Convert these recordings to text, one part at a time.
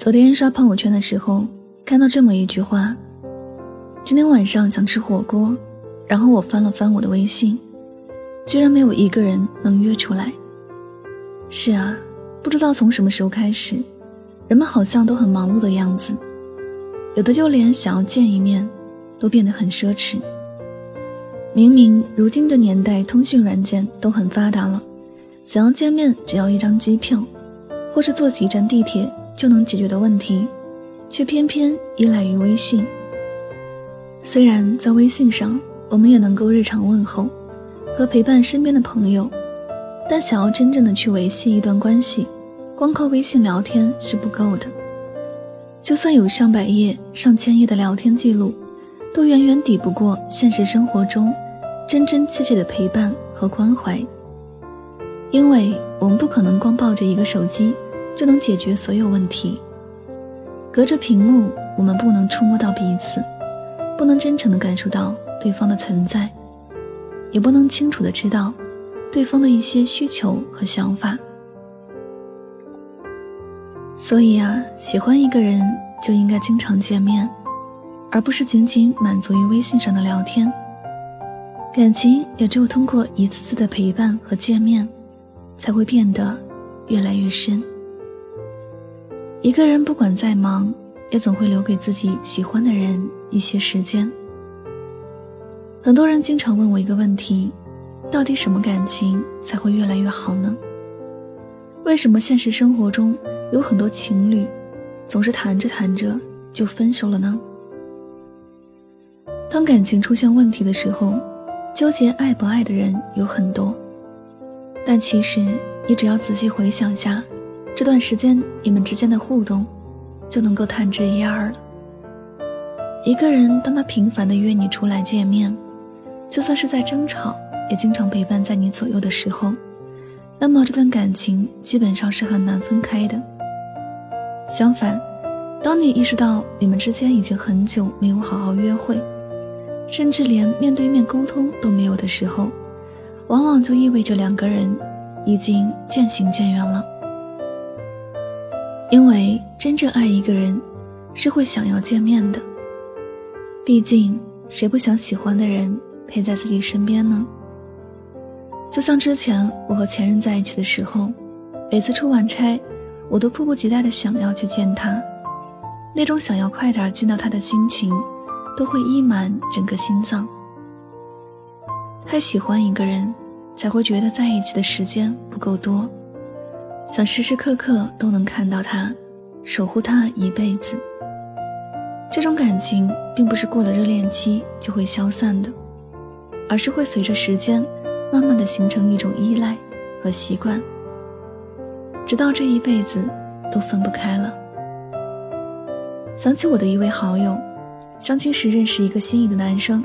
昨天刷朋友圈的时候，看到这么一句话：“今天晚上想吃火锅。”然后我翻了翻我的微信，居然没有一个人能约出来。是啊，不知道从什么时候开始，人们好像都很忙碌的样子，有的就连想要见一面，都变得很奢侈。明明如今的年代，通讯软件都很发达了，想要见面只要一张机票，或是坐几站地铁。就能解决的问题，却偏偏依赖于微信。虽然在微信上，我们也能够日常问候和陪伴身边的朋友，但想要真正的去维系一段关系，光靠微信聊天是不够的。就算有上百页、上千页的聊天记录，都远远抵不过现实生活中真真切切的陪伴和关怀。因为我们不可能光抱着一个手机。就能解决所有问题。隔着屏幕，我们不能触摸到彼此，不能真诚地感受到对方的存在，也不能清楚地知道对方的一些需求和想法。所以啊，喜欢一个人就应该经常见面，而不是仅仅满足于微信上的聊天。感情也只有通过一次次的陪伴和见面，才会变得越来越深。一个人不管再忙，也总会留给自己喜欢的人一些时间。很多人经常问我一个问题：到底什么感情才会越来越好呢？为什么现实生活中有很多情侣总是谈着谈着就分手了呢？当感情出现问题的时候，纠结爱不爱的人有很多，但其实你只要仔细回想下。这段时间你们之间的互动，就能够探知一二了。一个人当他频繁的约你出来见面，就算是在争吵，也经常陪伴在你左右的时候，那么这段感情基本上是很难分开的。相反，当你意识到你们之间已经很久没有好好约会，甚至连面对面沟通都没有的时候，往往就意味着两个人已经渐行渐远了。因为真正爱一个人，是会想要见面的。毕竟，谁不想喜欢的人陪在自己身边呢？就像之前我和前任在一起的时候，每次出完差，我都迫不及待的想要去见他，那种想要快点见到他的心情，都会溢满整个心脏。太喜欢一个人，才会觉得在一起的时间不够多。想时时刻刻都能看到他，守护他一辈子。这种感情并不是过了热恋期就会消散的，而是会随着时间，慢慢的形成一种依赖和习惯，直到这一辈子都分不开了。想起我的一位好友，相亲时认识一个心仪的男生，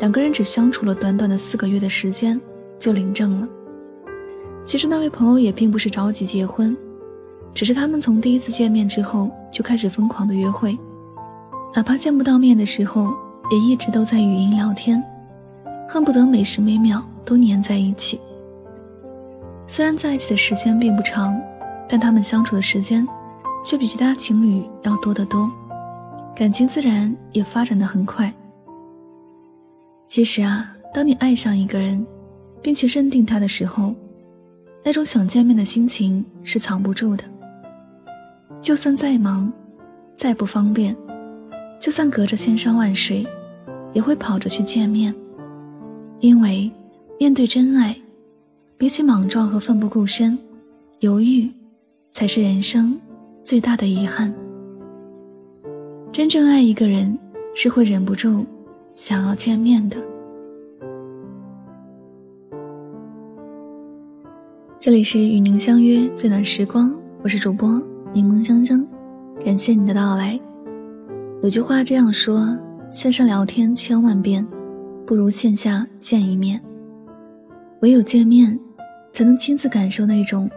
两个人只相处了短短的四个月的时间，就领证了。其实那位朋友也并不是着急结婚，只是他们从第一次见面之后就开始疯狂的约会，哪怕见不到面的时候，也一直都在语音聊天，恨不得每时每秒都黏在一起。虽然在一起的时间并不长，但他们相处的时间却比其他情侣要多得多，感情自然也发展的很快。其实啊，当你爱上一个人，并且认定他的时候，那种想见面的心情是藏不住的。就算再忙，再不方便，就算隔着千山万水，也会跑着去见面。因为面对真爱，比起莽撞和奋不顾身，犹豫才是人生最大的遗憾。真正爱一个人，是会忍不住想要见面的。这里是与您相约最暖时光，我是主播柠檬香香，感谢你的到来。有句话这样说：线上聊天千万遍，不如线下见一面。唯有见面，才能亲自感受那种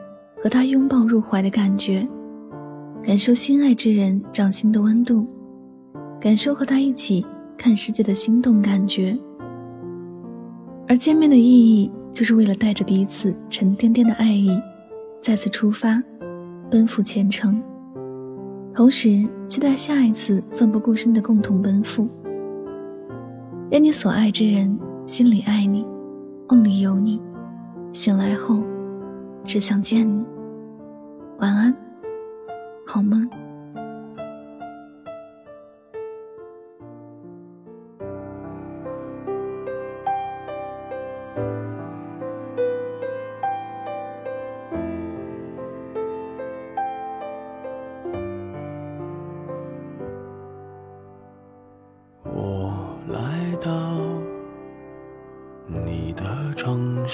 和他拥抱入怀的感觉，感受心爱之人掌心的温度，感受和他一起看世界的心动感觉。而见面的意义，就是为了带着彼此沉甸甸的爱意，再次出发，奔赴前程，同时期待下一次奋不顾身的共同奔赴。愿你所爱之人心里爱你。梦里有你，醒来后只想见你。晚安，好梦。